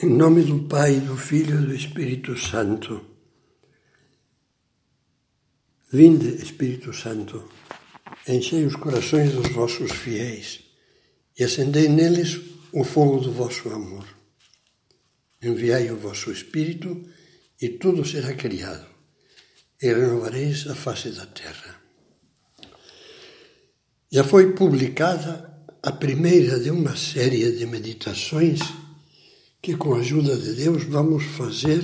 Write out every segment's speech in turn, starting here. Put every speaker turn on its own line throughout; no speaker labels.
Em nome do Pai, do Filho e do Espírito Santo. Vinde, Espírito Santo, enchei os corações dos vossos fiéis e acendei neles o fogo do vosso amor. Enviai o vosso Espírito e tudo será criado, e renovareis a face da terra. Já foi publicada a primeira de uma série de meditações que, com a ajuda de Deus, vamos fazer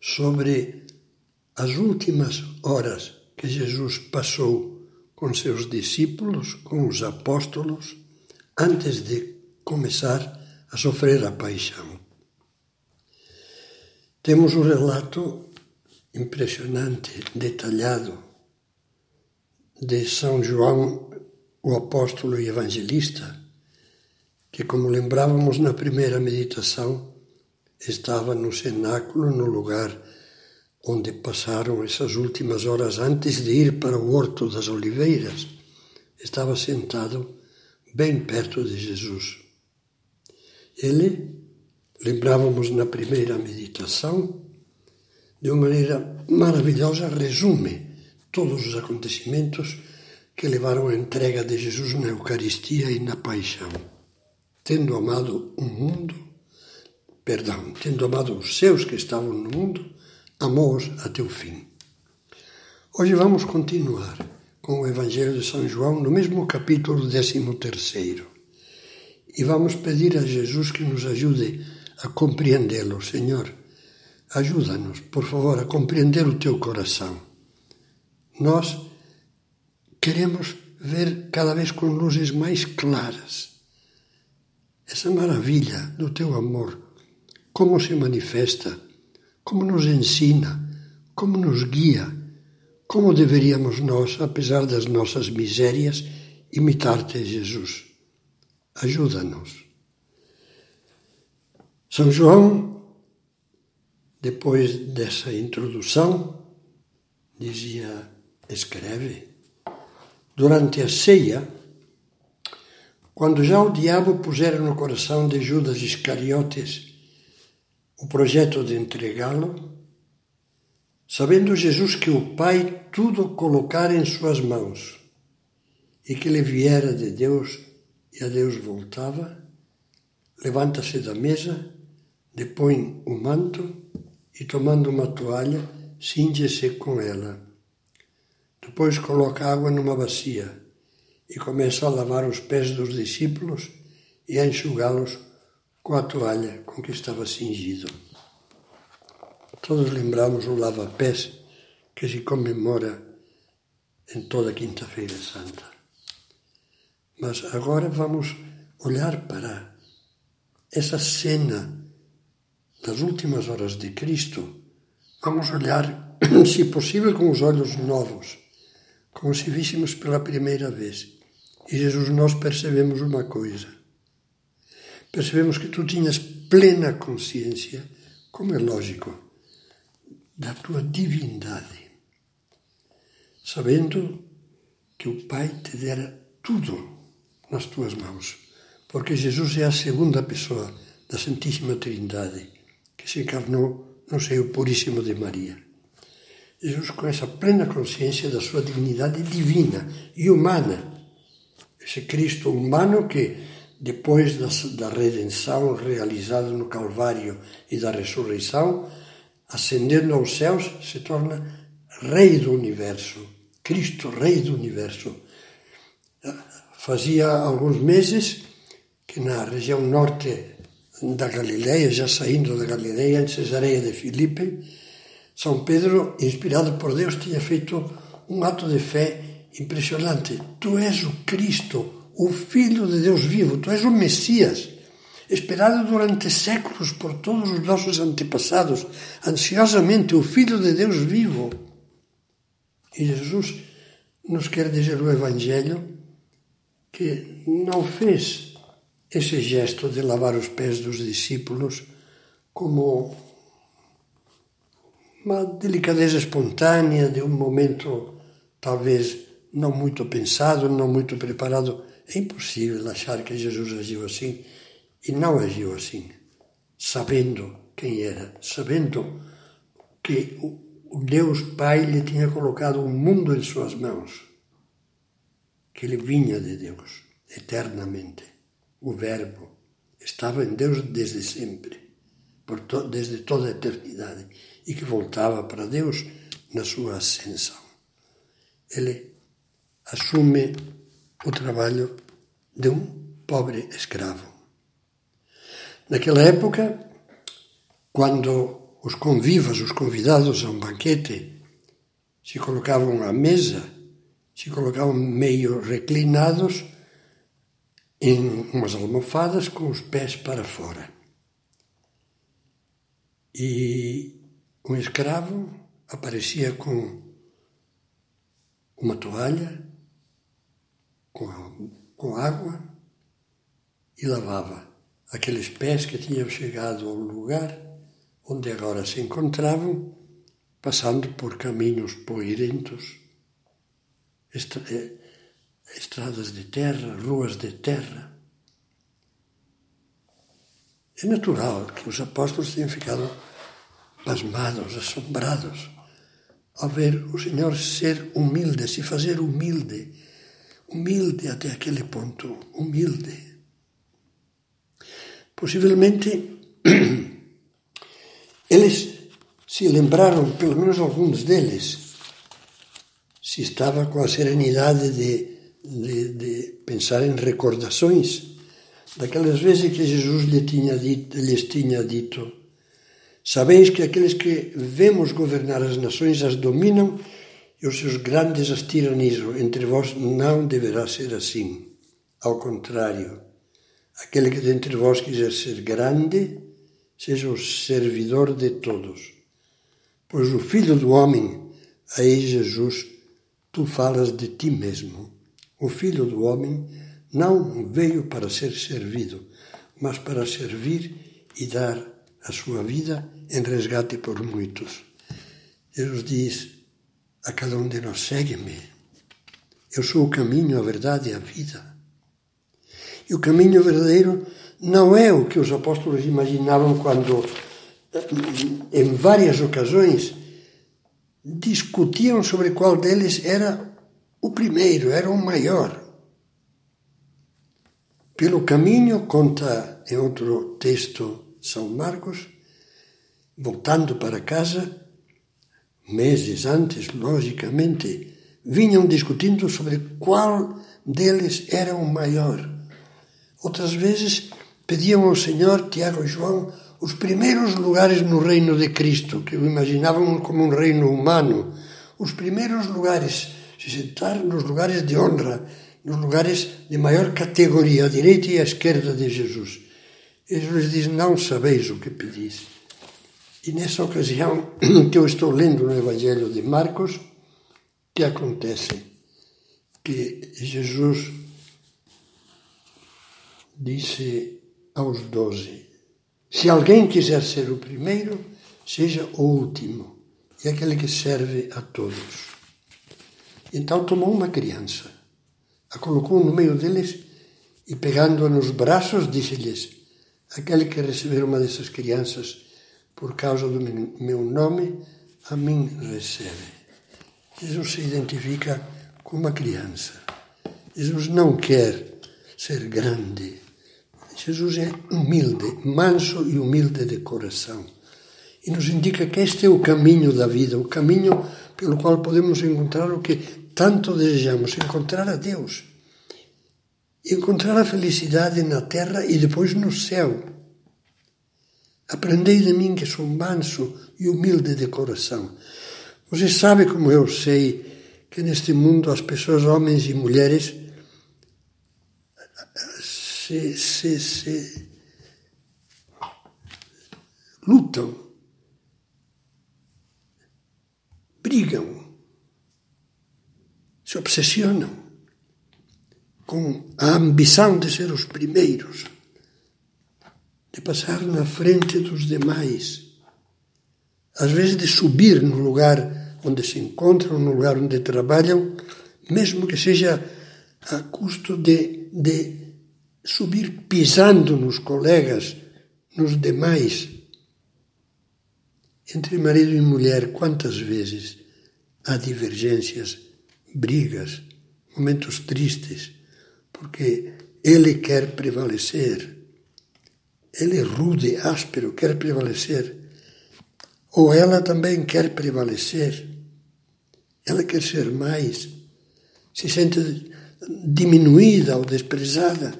sobre as últimas horas que Jesus passou com seus discípulos, com os apóstolos, antes de começar a sofrer a paixão. Temos um relato impressionante, detalhado, de São João, o apóstolo e evangelista, que, como lembrávamos na primeira meditação, estava no cenáculo, no lugar onde passaram essas últimas horas antes de ir para o Horto das Oliveiras. Estava sentado bem perto de Jesus. Ele, lembrávamos na primeira meditação, de uma maneira maravilhosa, resume todos os acontecimentos que levaram à entrega de Jesus na Eucaristia e na paixão tendo amado o mundo, perdão, tendo amado os seus que estavam no mundo, amou-os até o fim. Hoje vamos continuar com o Evangelho de São João no mesmo capítulo 13 e vamos pedir a Jesus que nos ajude a compreendê-lo. Senhor, ajuda-nos, por favor, a compreender o teu coração. Nós queremos ver cada vez com luzes mais claras essa maravilha do teu amor, como se manifesta, como nos ensina, como nos guia, como deveríamos nós, apesar das nossas misérias, imitar-te, Jesus. Ajuda-nos. São João, depois dessa introdução, dizia, escreve, durante a ceia, quando já o diabo pusera no coração de Judas Iscariotes o projeto de entregá-lo, sabendo Jesus que o Pai tudo colocara em suas mãos e que ele viera de Deus e a Deus voltava, levanta-se da mesa, depõe o manto e, tomando uma toalha, cinge-se com ela. Depois coloca água numa bacia e começa a lavar os pés dos discípulos e a enxugá-los com a toalha com que estava cingido. Todos lembramos o lava-pés que se comemora em toda Quinta-feira Santa. Mas agora vamos olhar para essa cena das últimas horas de Cristo. Vamos olhar, se possível, com os olhos novos, como se víssemos pela primeira vez. E Jesus, nós percebemos uma coisa. Percebemos que tu tinhas plena consciência, como é lógico, da tua divindade, sabendo que o Pai te dera tudo nas tuas mãos, porque Jesus é a segunda pessoa da Santíssima Trindade que se encarnou no seio puríssimo de Maria. Jesus, com essa plena consciência da sua dignidade divina e humana, esse Cristo humano que, depois da, redenção realizada no Calvário e da ressurreição, ascendendo aos céus, se torna Rei do universo. Cristo, Rei do universo. Fazia alguns meses que na região norte da Galileia, já saindo da Galileia, em Cesareia de Filipe, São Pedro, inspirado por Deus, tinha feito um ato de fé impressionante. Tu és o Cristo, o Filho de Deus vivo, tu és o Messias, esperado durante séculos por todos os nossos antepassados, ansiosamente o Filho de Deus vivo. E Jesus nos quer dizer o Evangelho que não fez esse gesto de lavar os pés dos discípulos como uma delicadeza espontânea de um momento talvez não muito pensado, não muito preparado. É impossível achar que Jesus agiu assim e não agiu assim. sabendo quem era, sabendo que o Deus Pai lhe tinha colocado o mundo em suas mãos, que ele vinha de Deus eternamente. O Verbo estava em Deus desde sempre, to desde toda a eternidade, e que voltava para Deus na sua ascensão. Ele assume o trabalho de um pobre escravo. Naquela época, quando os convivas, os convidados a um banquete, se colocavam à mesa, se colocavam meio reclinados em umas almofadas com os pés para fora. E um escravo aparecia com uma toalha, com, com água e lavava aqueles pés que tinham chegado ao lugar onde agora se encontravam, passando por caminhos poeirentos, eh, estradas de terra, ruas de terra. É natural que os apóstolos tenham ficado pasmados, assombrados, ao ver o Senhor ser humilde, se fazer humilde, humilde até aquele ponto, humilde. Possivelmente Eles se lembraram, pelo menos alguns deles, se estava com a serenidade de, de, de pensar em recordações daquelas vezes que Jesus lhe tinha dito, lhes tinha dito: Sabeis que aqueles que vemos governar as nações as dominam e os seus grandes as tiranizam. Entre vós não deverá ser assim. Ao contrário, aquele que dentre vós quiser ser grande, seja o servidor de todos. Pois o Filho do Homem, aí Jesus, tu falas de ti mesmo. O Filho do Homem não veio para ser servido, mas para servir e dar a sua vida em resgate por muitos. Jesus diz a cada um de nós: segue-me. Eu sou o caminho, a verdade e a vida. E o caminho verdadeiro não é o que os apóstolos imaginavam quando, em várias ocasiões, discutiam sobre qual deles era o primeiro, era o maior. Pelo caminho, conta em outro texto São Marcos, voltando para casa, meses antes, logicamente, vinham discutindo sobre qual deles era o maior. Outras vezes pediam ao Senhor, Tiago e João, os primeiros lugares no reino de Cristo, que o imaginavam como um reino humano, os primeiros lugares, se sentar nos lugares de honra, nos lugares de maior categoria, à direita e à esquerda de Jesus. Jesus diz: Não sabeis o que pedis. E nessa ocasião que eu estou lendo no Evangelho de Marcos, que acontece? Que Jesus disse aos doze: Se alguém quiser ser o primeiro, seja o último, e aquele que serve a todos. Então tomou uma criança, a colocou no meio deles e, pegando-a nos braços, disse-lhes: Aquele que receber uma dessas crianças por causa do meu nome, a mim recebe. Jesus se identifica com uma criança. Jesus não quer ser grande Jesus é humilde, manso e humilde de coração. E nos indica que este é o caminho da vida, o caminho pelo qual podemos encontrar o que tanto desejamos, encontrar a Deus. Encontrar a felicidade na terra e depois no céu. Aprendei de mim que sou manso e humilde de coração. Você sabe como eu sei que neste mundo as pessoas, homens e mulheres, se, se, se lutam, brigam, se obsessionam com a ambição de ser os primeiros, de passar na frente dos demais, às vezes de subir no lugar onde se encontram, no lugar onde trabalham, mesmo que seja a custo de, de subir pisando nos colegas nos demais. Entre marido e mulher, quantas vezes há divergências, brigas, momentos tristes, porque ele quer prevalecer. Ele é rude, áspero, quer prevalecer. Ou ela também quer prevalecer. Ela quer ser mais. Se sente diminuída ou desprezada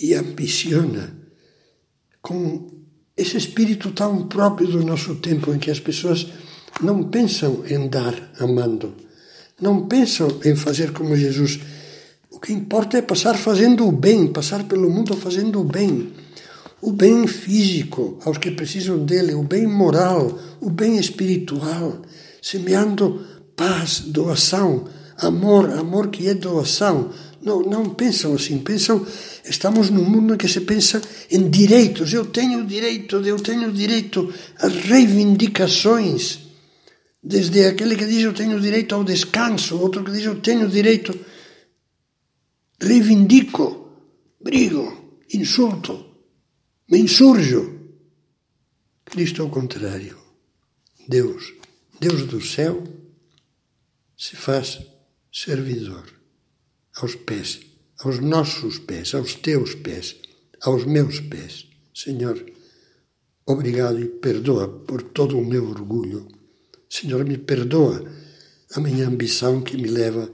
e ambiciona com esse espírito tão próprio do nosso tempo em que as pessoas não pensam em dar amando, não pensam em fazer como Jesus. O que importa é passar fazendo o bem, passar pelo mundo fazendo o bem. O bem físico aos que precisam dele, o bem moral, o bem espiritual, semeando paz, doação, amor, amor que é doação. Não, não pensam assim, pensam, estamos num mundo em que se pensa em direitos. Eu tenho direito, eu tenho direito às reivindicações. Desde aquele que diz eu tenho direito ao descanso, outro que diz eu tenho direito. Reivindico, brigo, insulto, me insurjo. Cristo ao contrário. Deus, Deus do céu, se faz servidor aos pés, aos nossos pés, aos teus pés, aos meus pés. Senhor, obrigado e perdoa por todo o meu orgulho. Senhor, me perdoa a minha ambição que me leva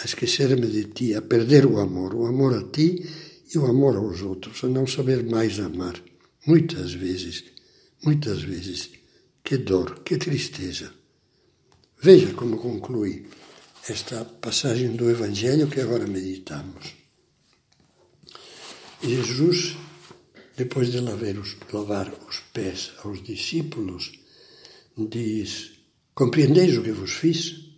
a esquecer-me de ti, a perder o amor, o amor a ti e o amor aos outros, a não saber mais amar. Muitas vezes, muitas vezes, que dor, que tristeza. Veja como conclui esta passagem do Evangelho que agora meditamos. Jesus, depois de lavar os, lavar os pés aos discípulos, diz: Compreendeis o que vos fiz?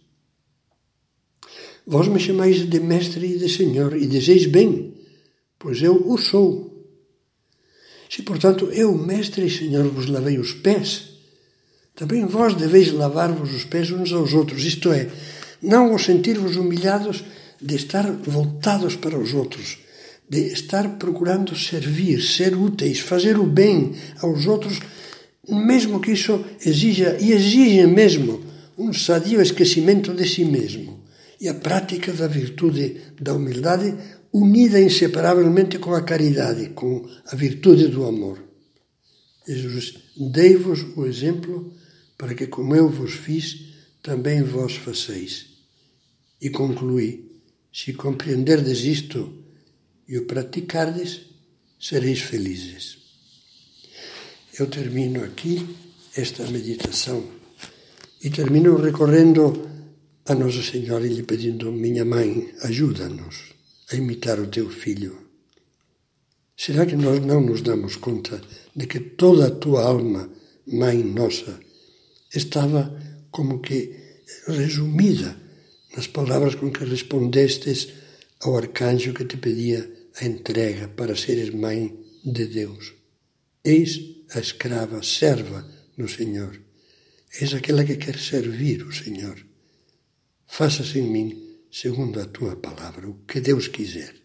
Vós me chamais de mestre e de senhor, e dizeis bem, pois eu o sou. Se, portanto, eu, mestre e senhor, vos lavei os pés, também vós deveis lavar-vos os pés uns aos outros, isto é, não os sentir-vos humilhados de estar voltados para os outros, de estar procurando servir, ser úteis, fazer o bem aos outros, mesmo que isso exija, e exige mesmo, um sadio esquecimento de si mesmo e a prática da virtude da humildade unida inseparavelmente com a caridade, com a virtude do amor. Jesus, dei-vos o exemplo para que, como eu vos fiz, também vós faceis. E concluí: se compreenderdes isto e o praticardes, sereis felizes. Eu termino aqui esta meditação e termino recorrendo a Nossa Senhora e lhe pedindo: Minha mãe, ajuda-nos a imitar o teu filho. Será que nós não nos damos conta de que toda a tua alma, mãe nossa, estava como que resumida nas palavras com que respondestes ao arcanjo que te pedia a entrega para seres mãe de Deus. Eis a escrava, serva do Senhor. Eis aquela que quer servir o Senhor. Faça-se em mim segundo a tua palavra, o que Deus quiser.